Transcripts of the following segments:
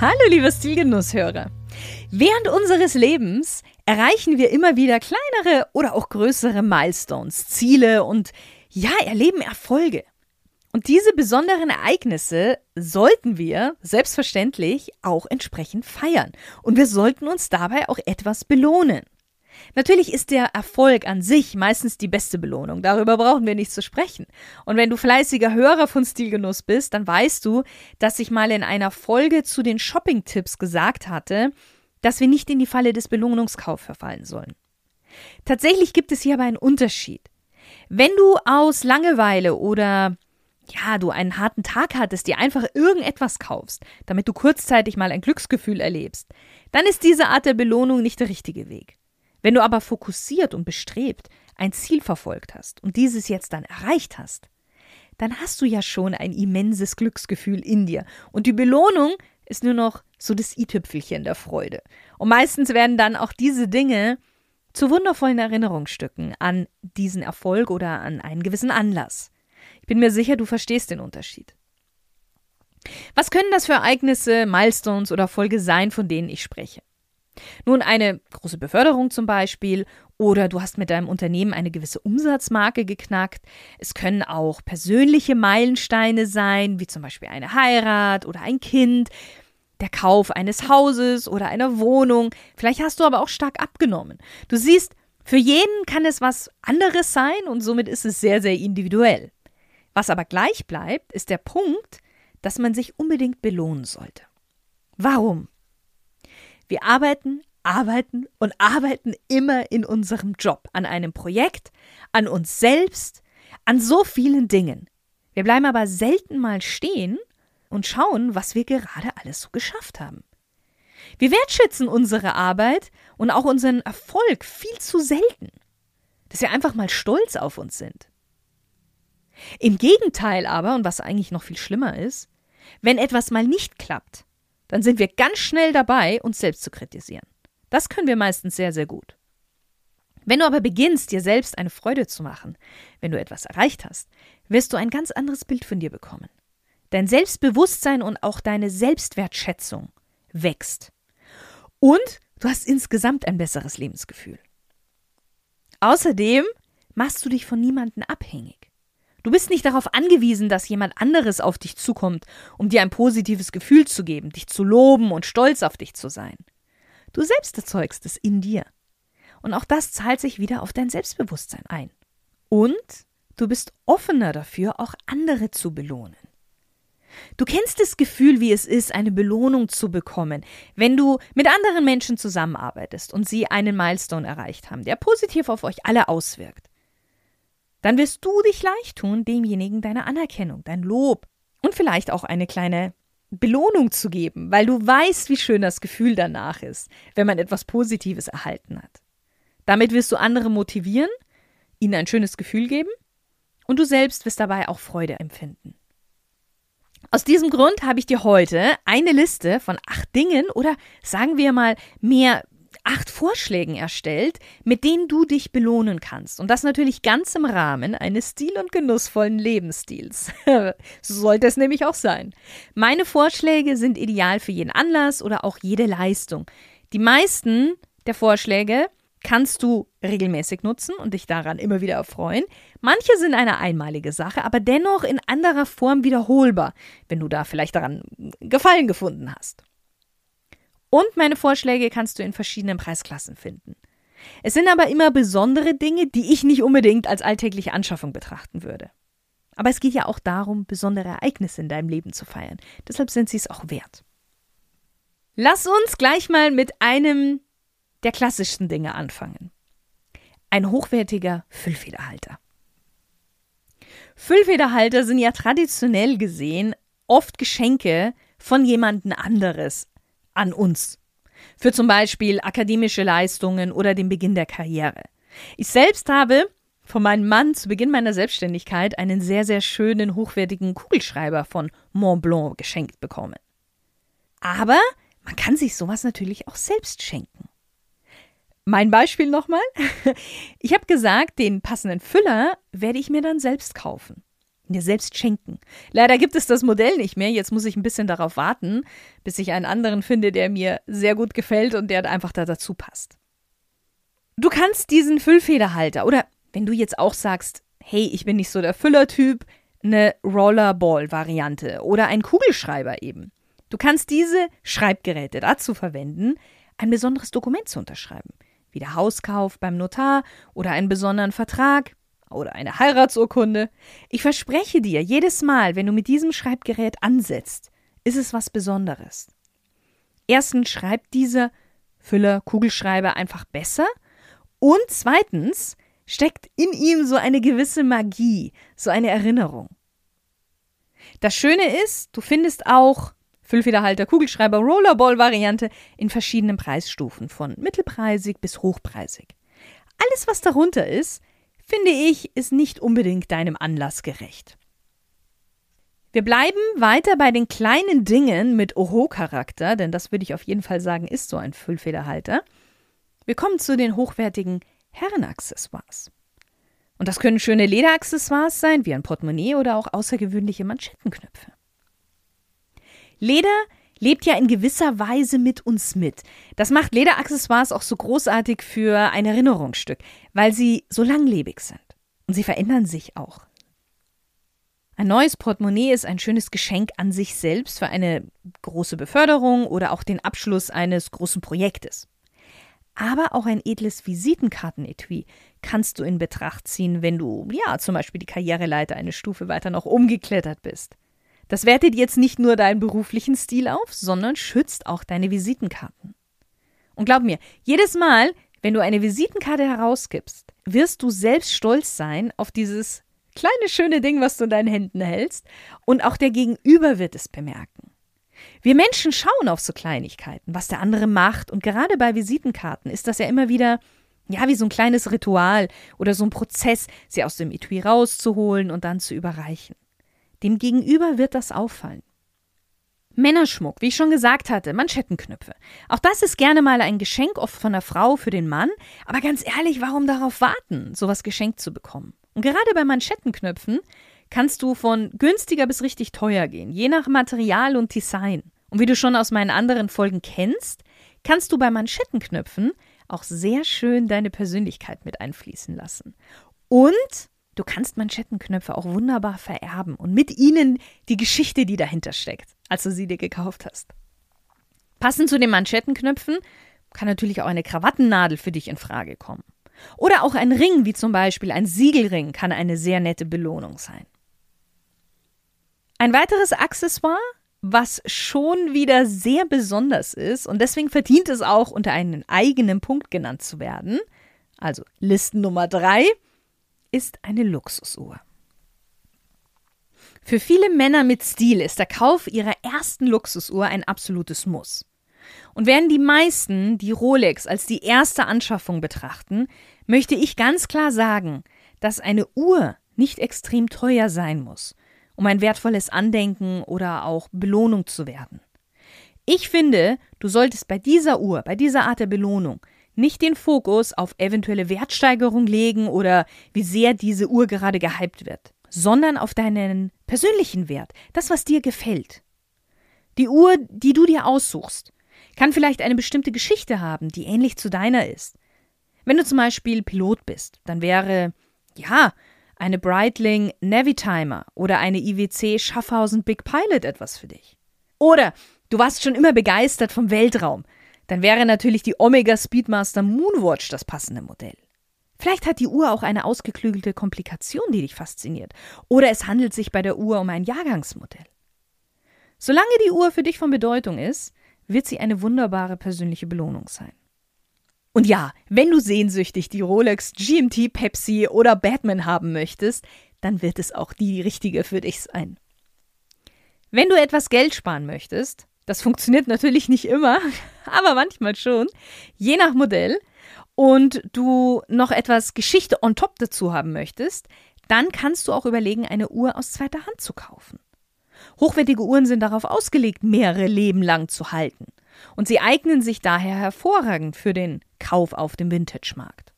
Hallo, liebe Stilgenusshörer. Während unseres Lebens erreichen wir immer wieder kleinere oder auch größere Milestones, Ziele und ja, erleben Erfolge. Und diese besonderen Ereignisse sollten wir selbstverständlich auch entsprechend feiern. Und wir sollten uns dabei auch etwas belohnen. Natürlich ist der Erfolg an sich meistens die beste Belohnung. Darüber brauchen wir nicht zu sprechen. Und wenn du fleißiger Hörer von Stilgenuss bist, dann weißt du, dass ich mal in einer Folge zu den Shopping-Tipps gesagt hatte, dass wir nicht in die Falle des Belohnungskaufs verfallen sollen. Tatsächlich gibt es hier aber einen Unterschied. Wenn du aus Langeweile oder ja, du einen harten Tag hattest, dir einfach irgendetwas kaufst, damit du kurzzeitig mal ein Glücksgefühl erlebst, dann ist diese Art der Belohnung nicht der richtige Weg. Wenn du aber fokussiert und bestrebt ein Ziel verfolgt hast und dieses jetzt dann erreicht hast, dann hast du ja schon ein immenses Glücksgefühl in dir. Und die Belohnung ist nur noch so das i-Tüpfelchen der Freude. Und meistens werden dann auch diese Dinge zu wundervollen Erinnerungsstücken an diesen Erfolg oder an einen gewissen Anlass. Ich bin mir sicher, du verstehst den Unterschied. Was können das für Ereignisse, Milestones oder Folge sein, von denen ich spreche? Nun, eine große Beförderung zum Beispiel oder du hast mit deinem Unternehmen eine gewisse Umsatzmarke geknackt. Es können auch persönliche Meilensteine sein, wie zum Beispiel eine Heirat oder ein Kind, der Kauf eines Hauses oder einer Wohnung. Vielleicht hast du aber auch stark abgenommen. Du siehst, für jeden kann es was anderes sein und somit ist es sehr, sehr individuell. Was aber gleich bleibt, ist der Punkt, dass man sich unbedingt belohnen sollte. Warum? Wir arbeiten, arbeiten und arbeiten immer in unserem Job, an einem Projekt, an uns selbst, an so vielen Dingen. Wir bleiben aber selten mal stehen und schauen, was wir gerade alles so geschafft haben. Wir wertschätzen unsere Arbeit und auch unseren Erfolg viel zu selten, dass wir einfach mal stolz auf uns sind. Im Gegenteil aber, und was eigentlich noch viel schlimmer ist, wenn etwas mal nicht klappt, dann sind wir ganz schnell dabei, uns selbst zu kritisieren. Das können wir meistens sehr, sehr gut. Wenn du aber beginnst, dir selbst eine Freude zu machen, wenn du etwas erreicht hast, wirst du ein ganz anderes Bild von dir bekommen. Dein Selbstbewusstsein und auch deine Selbstwertschätzung wächst. Und du hast insgesamt ein besseres Lebensgefühl. Außerdem machst du dich von niemandem abhängig. Du bist nicht darauf angewiesen, dass jemand anderes auf dich zukommt, um dir ein positives Gefühl zu geben, dich zu loben und stolz auf dich zu sein. Du selbst erzeugst es in dir. Und auch das zahlt sich wieder auf dein Selbstbewusstsein ein. Und du bist offener dafür, auch andere zu belohnen. Du kennst das Gefühl, wie es ist, eine Belohnung zu bekommen, wenn du mit anderen Menschen zusammenarbeitest und sie einen Milestone erreicht haben, der positiv auf euch alle auswirkt dann wirst du dich leicht tun, demjenigen deine Anerkennung, dein Lob und vielleicht auch eine kleine Belohnung zu geben, weil du weißt, wie schön das Gefühl danach ist, wenn man etwas Positives erhalten hat. Damit wirst du andere motivieren, ihnen ein schönes Gefühl geben und du selbst wirst dabei auch Freude empfinden. Aus diesem Grund habe ich dir heute eine Liste von acht Dingen oder sagen wir mal mehr acht Vorschlägen erstellt, mit denen du dich belohnen kannst. Und das natürlich ganz im Rahmen eines stil- und genussvollen Lebensstils. so sollte es nämlich auch sein. Meine Vorschläge sind ideal für jeden Anlass oder auch jede Leistung. Die meisten der Vorschläge kannst du regelmäßig nutzen und dich daran immer wieder erfreuen. Manche sind eine einmalige Sache, aber dennoch in anderer Form wiederholbar, wenn du da vielleicht daran Gefallen gefunden hast. Und meine Vorschläge kannst du in verschiedenen Preisklassen finden. Es sind aber immer besondere Dinge, die ich nicht unbedingt als alltägliche Anschaffung betrachten würde. Aber es geht ja auch darum, besondere Ereignisse in deinem Leben zu feiern. Deshalb sind sie es auch wert. Lass uns gleich mal mit einem der klassischsten Dinge anfangen. Ein hochwertiger Füllfederhalter. Füllfederhalter sind ja traditionell gesehen oft Geschenke von jemandem anderes an uns. Für zum Beispiel akademische Leistungen oder den Beginn der Karriere. Ich selbst habe von meinem Mann zu Beginn meiner Selbstständigkeit einen sehr, sehr schönen, hochwertigen Kugelschreiber von Montblanc geschenkt bekommen. Aber man kann sich sowas natürlich auch selbst schenken. Mein Beispiel nochmal. Ich habe gesagt, den passenden Füller werde ich mir dann selbst kaufen. Mir selbst schenken. Leider gibt es das Modell nicht mehr. Jetzt muss ich ein bisschen darauf warten, bis ich einen anderen finde, der mir sehr gut gefällt und der einfach da dazu passt. Du kannst diesen Füllfederhalter oder wenn du jetzt auch sagst, hey, ich bin nicht so der Füllertyp, eine Rollerball-Variante oder ein Kugelschreiber eben. Du kannst diese Schreibgeräte dazu verwenden, ein besonderes Dokument zu unterschreiben, wie der Hauskauf beim Notar oder einen besonderen Vertrag oder eine Heiratsurkunde. Ich verspreche dir, jedes Mal, wenn du mit diesem Schreibgerät ansetzt, ist es was Besonderes. Erstens schreibt dieser Füller Kugelschreiber einfach besser und zweitens steckt in ihm so eine gewisse Magie, so eine Erinnerung. Das Schöne ist, du findest auch Füllfederhalter, Kugelschreiber, Rollerball-Variante in verschiedenen Preisstufen, von mittelpreisig bis hochpreisig. Alles, was darunter ist, finde ich, ist nicht unbedingt deinem Anlass gerecht. Wir bleiben weiter bei den kleinen Dingen mit Oho-Charakter, denn das würde ich auf jeden Fall sagen, ist so ein Füllfederhalter. Wir kommen zu den hochwertigen Herrenaccessoires. Und das können schöne Lederaccessoires sein, wie ein Portemonnaie oder auch außergewöhnliche Manschettenknöpfe. Leder lebt ja in gewisser Weise mit uns mit. Das macht Lederaccessoires auch so großartig für ein Erinnerungsstück, weil sie so langlebig sind. Und sie verändern sich auch. Ein neues Portemonnaie ist ein schönes Geschenk an sich selbst für eine große Beförderung oder auch den Abschluss eines großen Projektes. Aber auch ein edles Visitenkartenetui kannst du in Betracht ziehen, wenn du, ja, zum Beispiel die Karriereleiter eine Stufe weiter noch umgeklettert bist. Das wertet jetzt nicht nur deinen beruflichen Stil auf, sondern schützt auch deine Visitenkarten. Und glaub mir, jedes Mal, wenn du eine Visitenkarte herausgibst, wirst du selbst stolz sein auf dieses kleine schöne Ding, was du in deinen Händen hältst, und auch der Gegenüber wird es bemerken. Wir Menschen schauen auf so Kleinigkeiten, was der andere macht, und gerade bei Visitenkarten ist das ja immer wieder, ja, wie so ein kleines Ritual oder so ein Prozess, sie aus dem Etui rauszuholen und dann zu überreichen. Dem Gegenüber wird das auffallen. Männerschmuck, wie ich schon gesagt hatte, Manschettenknöpfe. Auch das ist gerne mal ein Geschenk, oft von der Frau für den Mann. Aber ganz ehrlich, warum darauf warten, sowas geschenkt zu bekommen? Und gerade bei Manschettenknöpfen kannst du von günstiger bis richtig teuer gehen, je nach Material und Design. Und wie du schon aus meinen anderen Folgen kennst, kannst du bei Manschettenknöpfen auch sehr schön deine Persönlichkeit mit einfließen lassen. Und du kannst Manschettenknöpfe auch wunderbar vererben und mit ihnen die Geschichte, die dahinter steckt, als du sie dir gekauft hast. Passend zu den Manschettenknöpfen kann natürlich auch eine Krawattennadel für dich in Frage kommen. Oder auch ein Ring, wie zum Beispiel ein Siegelring, kann eine sehr nette Belohnung sein. Ein weiteres Accessoire, was schon wieder sehr besonders ist und deswegen verdient es auch unter einen eigenen Punkt genannt zu werden, also Listen Nummer drei, ist eine Luxusuhr. Für viele Männer mit Stil ist der Kauf ihrer ersten Luxusuhr ein absolutes Muss. Und während die meisten die Rolex als die erste Anschaffung betrachten, möchte ich ganz klar sagen, dass eine Uhr nicht extrem teuer sein muss um ein wertvolles Andenken oder auch Belohnung zu werden. Ich finde, du solltest bei dieser Uhr, bei dieser Art der Belohnung, nicht den Fokus auf eventuelle Wertsteigerung legen oder wie sehr diese Uhr gerade gehypt wird, sondern auf deinen persönlichen Wert, das, was dir gefällt. Die Uhr, die du dir aussuchst, kann vielleicht eine bestimmte Geschichte haben, die ähnlich zu deiner ist. Wenn du zum Beispiel Pilot bist, dann wäre, ja, eine Breitling Navitimer oder eine IWC Schaffhausen Big Pilot etwas für dich. Oder du warst schon immer begeistert vom Weltraum, dann wäre natürlich die Omega Speedmaster Moonwatch das passende Modell. Vielleicht hat die Uhr auch eine ausgeklügelte Komplikation, die dich fasziniert. Oder es handelt sich bei der Uhr um ein Jahrgangsmodell. Solange die Uhr für dich von Bedeutung ist, wird sie eine wunderbare persönliche Belohnung sein. Und ja, wenn du sehnsüchtig die Rolex GMT, Pepsi oder Batman haben möchtest, dann wird es auch die richtige für dich sein. Wenn du etwas Geld sparen möchtest, Das funktioniert natürlich nicht immer, aber manchmal schon, je nach Modell, und du noch etwas Geschichte on top dazu haben möchtest, dann kannst du auch überlegen, eine Uhr aus zweiter Hand zu kaufen. Hochwertige Uhren sind darauf ausgelegt, mehrere Leben lang zu halten. Und sie eignen sich daher hervorragend für den Kauf auf dem Vintage-Markt.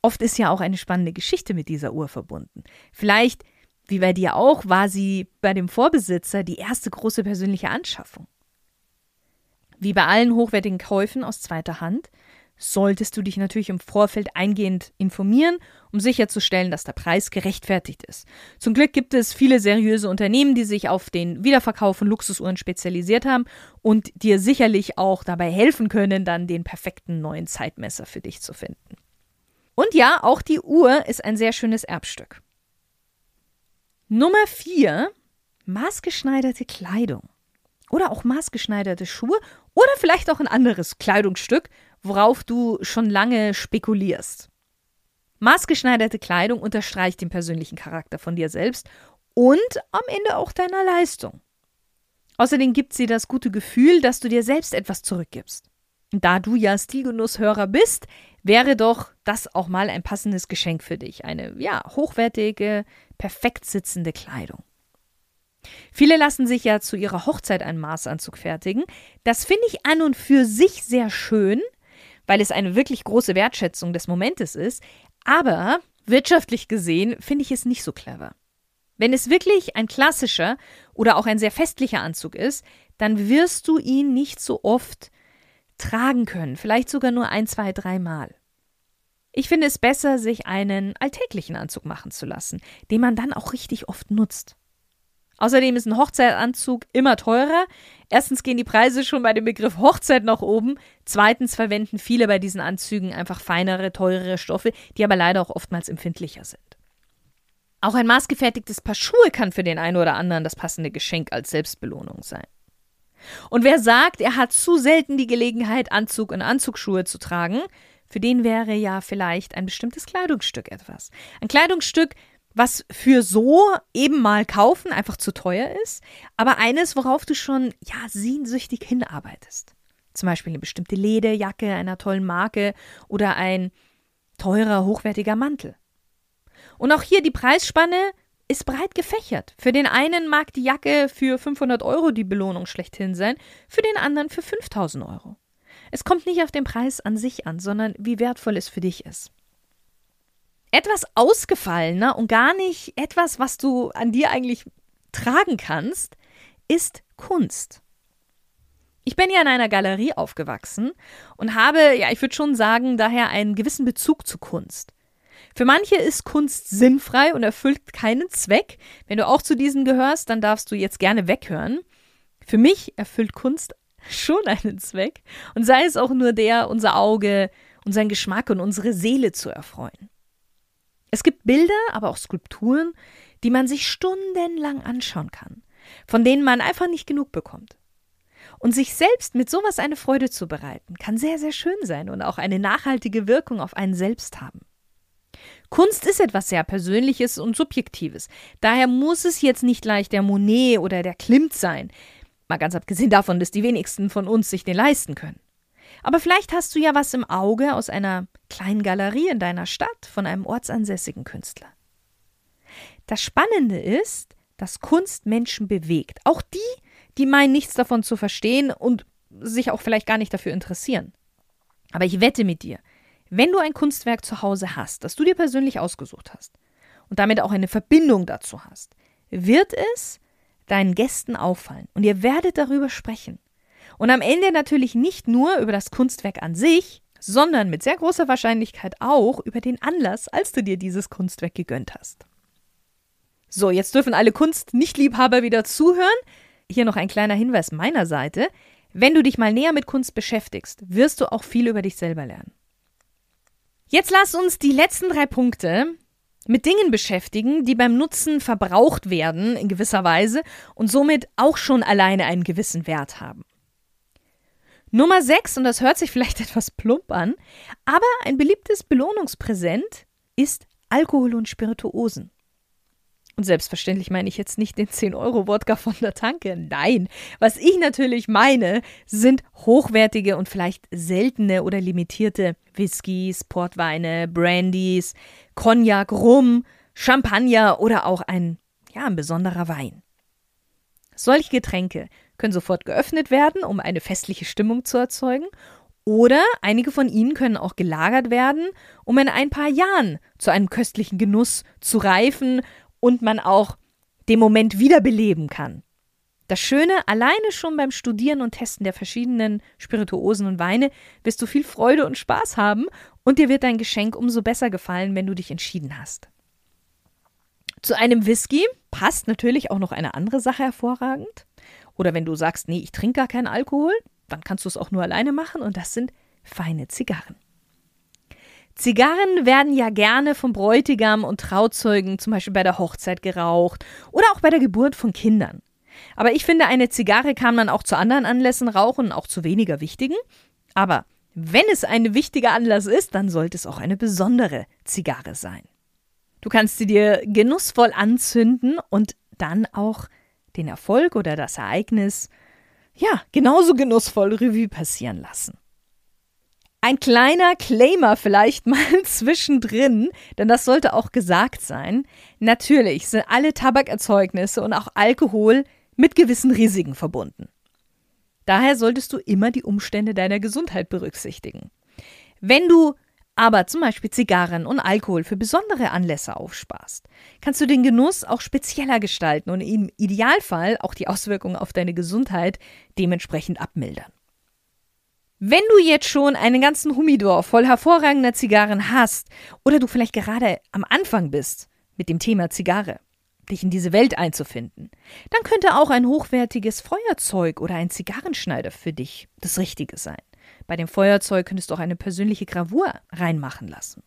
Oft ist ja auch eine spannende Geschichte mit dieser Uhr verbunden. Vielleicht, wie bei dir auch, war sie bei dem Vorbesitzer die erste große persönliche Anschaffung. Wie bei allen hochwertigen Käufen aus zweiter Hand solltest du dich natürlich im Vorfeld eingehend informieren, um sicherzustellen, dass der Preis gerechtfertigt ist. Zum Glück gibt es viele seriöse Unternehmen, die sich auf den Wiederverkauf von Luxusuhren spezialisiert haben und dir sicherlich auch dabei helfen können, dann den perfekten neuen Zeitmesser für dich zu finden. Und ja, auch die Uhr ist ein sehr schönes Erbstück. Nummer 4. Maßgeschneiderte Kleidung. Oder auch maßgeschneiderte Schuhe oder vielleicht auch ein anderes Kleidungsstück, worauf du schon lange spekulierst. Maßgeschneiderte Kleidung unterstreicht den persönlichen Charakter von dir selbst und am Ende auch deiner Leistung. Außerdem gibt sie das gute Gefühl, dass du dir selbst etwas zurückgibst. Da du ja Stilgenusshörer bist, wäre doch das auch mal ein passendes Geschenk für dich. Eine, ja, hochwertige, perfekt sitzende Kleidung. Viele lassen sich ja zu ihrer Hochzeit einen Maßanzug fertigen. Das finde ich an und für sich sehr schön, weil es eine wirklich große Wertschätzung des Momentes ist. Aber wirtschaftlich gesehen finde ich es nicht so clever. Wenn es wirklich ein klassischer oder auch ein sehr festlicher Anzug ist, dann wirst du ihn nicht so oft tragen können, vielleicht sogar nur ein, zwei, dreimal. Ich finde es besser, sich einen alltäglichen Anzug machen zu lassen, den man dann auch richtig oft nutzt. Außerdem ist ein Hochzeitanzug immer teurer. Erstens gehen die Preise schon bei dem Begriff Hochzeit nach oben. Zweitens verwenden viele bei diesen Anzügen einfach feinere, teurere Stoffe, die aber leider auch oftmals empfindlicher sind. Auch ein maßgefertigtes Paar Schuhe kann für den einen oder anderen das passende Geschenk als Selbstbelohnung sein. Und wer sagt, er hat zu selten die Gelegenheit, Anzug und Anzugsschuhe zu tragen, für den wäre ja vielleicht ein bestimmtes Kleidungsstück etwas. Ein Kleidungsstück, was für so eben mal kaufen einfach zu teuer ist, aber eines, worauf du schon ja sehnsüchtig hinarbeitest. Zum Beispiel eine bestimmte Lederjacke einer tollen Marke oder ein teurer, hochwertiger Mantel. Und auch hier die Preisspanne ist breit gefächert. Für den einen mag die Jacke für 500 Euro die Belohnung schlechthin sein, für den anderen für 5000 Euro. Es kommt nicht auf den Preis an sich an, sondern wie wertvoll es für dich ist etwas ausgefallener und gar nicht etwas, was du an dir eigentlich tragen kannst, ist Kunst. Ich bin ja in einer Galerie aufgewachsen und habe, ja, ich würde schon sagen, daher einen gewissen Bezug zu Kunst. Für manche ist Kunst sinnfrei und erfüllt keinen Zweck. Wenn du auch zu diesen gehörst, dann darfst du jetzt gerne weghören. Für mich erfüllt Kunst schon einen Zweck und sei es auch nur der, unser Auge, unseren Geschmack und unsere Seele zu erfreuen. Es gibt Bilder, aber auch Skulpturen, die man sich stundenlang anschauen kann, von denen man einfach nicht genug bekommt. Und sich selbst mit sowas eine Freude zu bereiten, kann sehr, sehr schön sein und auch eine nachhaltige Wirkung auf einen selbst haben. Kunst ist etwas sehr Persönliches und Subjektives. Daher muss es jetzt nicht gleich der Monet oder der Klimt sein. Mal ganz abgesehen davon, dass die wenigsten von uns sich den leisten können. Aber vielleicht hast du ja was im Auge aus einer kleinen Galerie in deiner Stadt von einem ortsansässigen Künstler. Das Spannende ist, dass Kunst Menschen bewegt. Auch die, die meinen, nichts davon zu verstehen und sich auch vielleicht gar nicht dafür interessieren. Aber ich wette mit dir, wenn du ein Kunstwerk zu Hause hast, das du dir persönlich ausgesucht hast und damit auch eine Verbindung dazu hast, wird es deinen Gästen auffallen und ihr werdet darüber sprechen. Und am Ende natürlich nicht nur über das Kunstwerk an sich, sondern mit sehr großer Wahrscheinlichkeit auch über den Anlass, als du dir dieses Kunstwerk gegönnt hast. So, jetzt dürfen alle Kunst-Nichtliebhaber wieder zuhören. Hier noch ein kleiner Hinweis meiner Seite. Wenn du dich mal näher mit Kunst beschäftigst, wirst du auch viel über dich selber lernen. Jetzt lass uns die letzten drei Punkte mit Dingen beschäftigen, die beim Nutzen verbraucht werden in gewisser Weise und somit auch schon alleine einen gewissen Wert haben. Nummer 6, und das hört sich vielleicht etwas plump an, aber ein beliebtes Belohnungspräsent ist Alkohol und Spirituosen. Und selbstverständlich meine ich jetzt nicht den 10-Euro-Wodka von der Tanke. Nein, was ich natürlich meine, sind hochwertige und vielleicht seltene oder limitierte Whiskys, Portweine, Brandys, Cognac, Rum, Champagner oder auch ein, ja, ein besonderer Wein. Solche Getränke können sofort geöffnet werden, um eine festliche Stimmung zu erzeugen, oder einige von ihnen können auch gelagert werden, um in ein paar Jahren zu einem köstlichen Genuss zu reifen und man auch den Moment wiederbeleben kann. Das Schöne, alleine schon beim Studieren und Testen der verschiedenen Spirituosen und Weine wirst du viel Freude und Spaß haben und dir wird dein Geschenk umso besser gefallen, wenn du dich entschieden hast. Zu einem Whisky passt natürlich auch noch eine andere Sache hervorragend. Oder wenn du sagst, nee, ich trinke gar keinen Alkohol, dann kannst du es auch nur alleine machen und das sind feine Zigarren. Zigarren werden ja gerne vom Bräutigam und Trauzeugen zum Beispiel bei der Hochzeit geraucht oder auch bei der Geburt von Kindern. Aber ich finde, eine Zigarre kann man auch zu anderen Anlässen rauchen, auch zu weniger wichtigen. Aber wenn es ein wichtiger Anlass ist, dann sollte es auch eine besondere Zigarre sein. Du kannst sie dir genussvoll anzünden und dann auch den Erfolg oder das Ereignis ja genauso genussvoll Revue passieren lassen. Ein kleiner Claimer vielleicht mal zwischendrin, denn das sollte auch gesagt sein. Natürlich sind alle Tabakerzeugnisse und auch Alkohol mit gewissen Risiken verbunden. Daher solltest du immer die Umstände deiner Gesundheit berücksichtigen. Wenn du aber zum Beispiel Zigarren und Alkohol für besondere Anlässe aufsparst, kannst du den Genuss auch spezieller gestalten und im Idealfall auch die Auswirkungen auf deine Gesundheit dementsprechend abmildern. Wenn du jetzt schon einen ganzen Humidor voll hervorragender Zigarren hast oder du vielleicht gerade am Anfang bist mit dem Thema Zigarre, dich in diese Welt einzufinden, dann könnte auch ein hochwertiges Feuerzeug oder ein Zigarrenschneider für dich das Richtige sein. Bei dem Feuerzeug könntest du auch eine persönliche Gravur reinmachen lassen.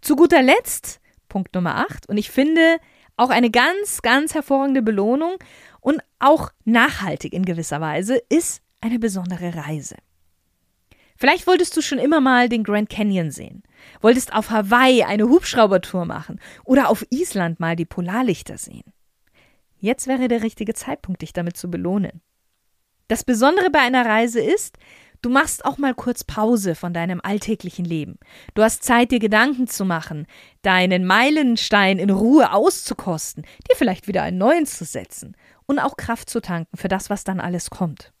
Zu guter Letzt, Punkt Nummer 8, und ich finde auch eine ganz, ganz hervorragende Belohnung und auch nachhaltig in gewisser Weise, ist eine besondere Reise. Vielleicht wolltest du schon immer mal den Grand Canyon sehen, wolltest auf Hawaii eine Hubschraubertour machen oder auf Island mal die Polarlichter sehen. Jetzt wäre der richtige Zeitpunkt, dich damit zu belohnen. Das Besondere bei einer Reise ist, du machst auch mal kurz Pause von deinem alltäglichen Leben. Du hast Zeit, dir Gedanken zu machen, deinen Meilenstein in Ruhe auszukosten, dir vielleicht wieder einen neuen zu setzen und auch Kraft zu tanken für das, was dann alles kommt.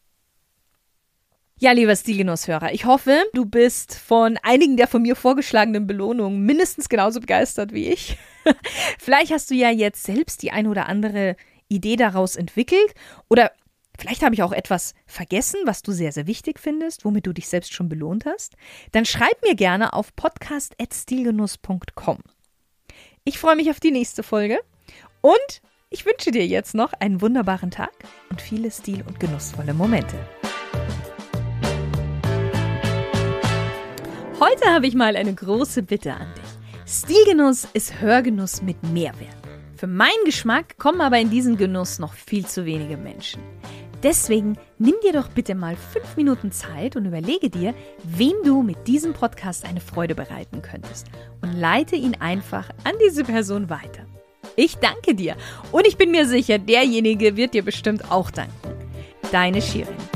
Ja, lieber Stilgenusshörer, ich hoffe, du bist von einigen der von mir vorgeschlagenen Belohnungen mindestens genauso begeistert wie ich. Vielleicht hast du ja jetzt selbst die ein oder andere Idee daraus entwickelt oder vielleicht habe ich auch etwas vergessen, was du sehr, sehr wichtig findest, womit du dich selbst schon belohnt hast. Dann schreib mir gerne auf podcast.stilgenuss.com. Ich freue mich auf die nächste Folge und ich wünsche dir jetzt noch einen wunderbaren Tag und viele stil- und genussvolle Momente. Heute habe ich mal eine große Bitte an dich. Stilgenuss ist Hörgenuss mit Mehrwert. Für meinen Geschmack kommen aber in diesen Genuss noch viel zu wenige Menschen. Deswegen nimm dir doch bitte mal fünf Minuten Zeit und überlege dir, wem du mit diesem Podcast eine Freude bereiten könntest und leite ihn einfach an diese Person weiter. Ich danke dir und ich bin mir sicher, derjenige wird dir bestimmt auch danken. Deine Shirin.